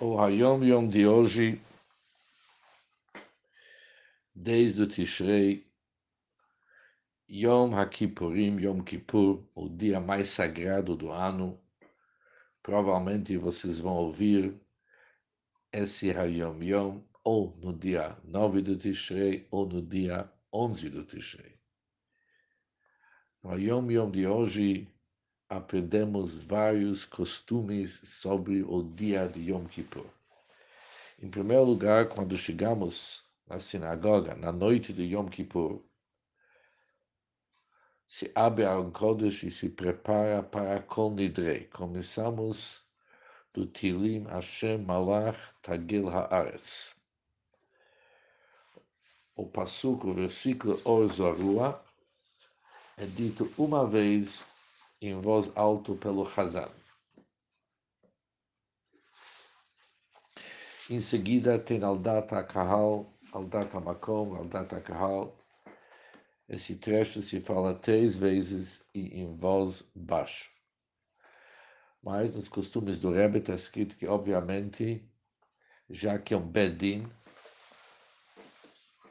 o Hayom Yom de hoje, desde o Tishrei, Yom HaKippurim, Yom Kippur, o dia mais sagrado do ano. Provavelmente vocês vão ouvir esse Hayom Yom ou no dia 9 do Tishrei ou no dia 11 do Tishrei. No Hayom Yom de hoje, aprendemos vários costumes sobre o dia de Yom Kippur. Em primeiro lugar, quando chegamos na sinagoga na noite de Yom Kippur, se abre a Kodesh e se prepara para Kol Nidrei. Começamos do Tilim Hashem Malach Tagil Haaretz. O passuco, o versículo Or Zorua, é dito uma vez em voz alta pelo Hazan. Em seguida tem Aldata Kahal, Aldata Makom, Aldata Kahal. Esse trecho se fala três vezes e em voz baixa. Mas nos costumes do Rebbe está escrito que, obviamente, já que é um Bedin,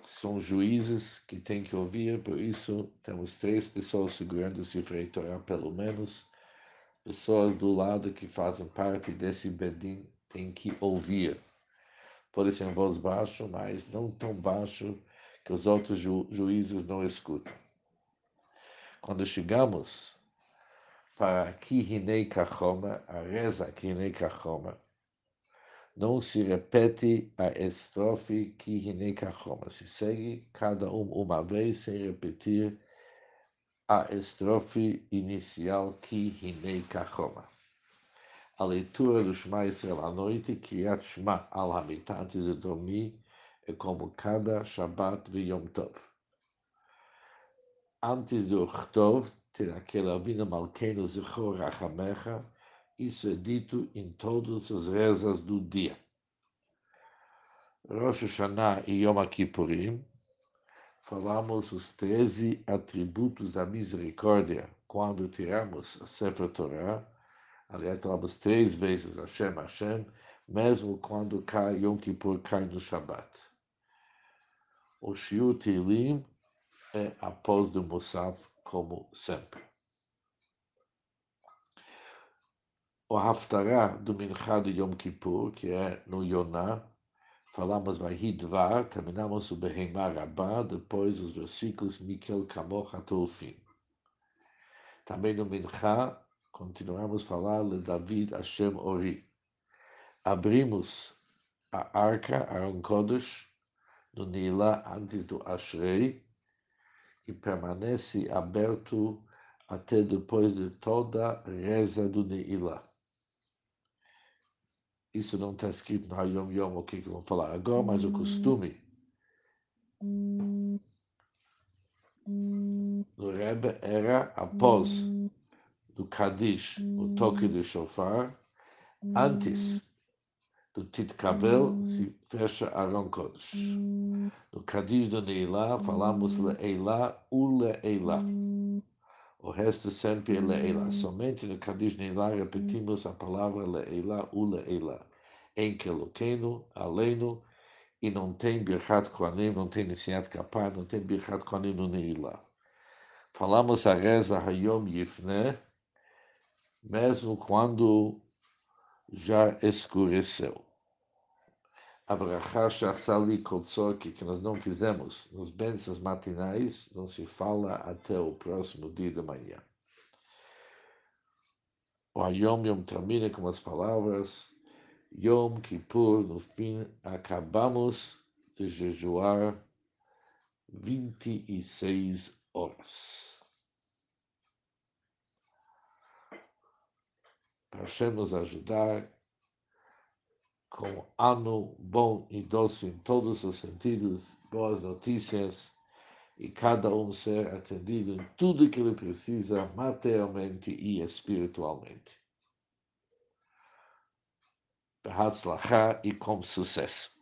são juízes que têm que ouvir, por isso temos três pessoas segurando o Sifrei pelo menos. Pessoas do lado que fazem parte desse Bedin têm que ouvir. Pode ser em voz baixa, mas não tão baixo que os outros ju juízes não escutam. Quando chegamos para Kihinei Kachoma, a reza Kihinei Kachoma, não se repete a estrofe que Hinekachoma. Se segue cada um uma vez sem repetir a estrofe inicial que Hinekachoma. A leitura do Shema Israel à noite, Kriyat Shema al Hamita, antes de dormir, é como cada Shabbat de Yom Tov. Antes do Chtov, ter aquela Avina Malkeinu Zechor Rachamecha, isso é dito em todas as rezas do dia. Rosh Hashanah e Yom Kippurim, falamos os 13 atributos da misericórdia quando tiramos a Sefer Torah. Aliás, falamos três vezes Hashem, Hashem, mesmo quando cai Yom Kippur, cai no Shabbat. O Shiur Tilim é após do Musaf, como sempre. O Haftarah do Minchá de Yom Kippur, que é no Yonah, falamos Vahidvar, terminamos o Behemar Rabá, depois os versículos Mikel Kamoch até o fim. Também no Minchá, continuamos a falar de David Hashem Ori. Abrimos a arca, Aaron Kodesh, no Nila antes do Ashrei, e permanece aberto até depois de toda a reza do Neilá. Isso não está escrito no Hayom Yom, o que, que vou falar? Agora, mas o costume? Do Rebbe era após do Kadish, o toque do shofar, antes do Titkabel se fecha Aaron Kodesh. No Kadish do Neilá, falamos Leilá, u Leilá. O resto sempre é Leila. Somente no Kadish Neilá repetimos a palavra Leila, u Leila. Em Keloqueno, Aleino, e não tem Birchat Koanim, não tem Nisiat Kapar, não tem Birchat Koanim no Neilá. Falamos a reza Hayom Yifne, mesmo quando já escureceu. Shassali Kotsor, que nós não fizemos nos bênçãos matinais, não se fala até o próximo dia de manhã. O Ayom Yom termina com as palavras Yom Kippur, no fim, acabamos de jejuar 26 horas. Para nos ajudar, com ano bom e doce em todos os sentidos, boas notícias e cada um ser atendido em tudo que ele precisa materialmente e espiritualmente. Behatzlachá e com sucesso.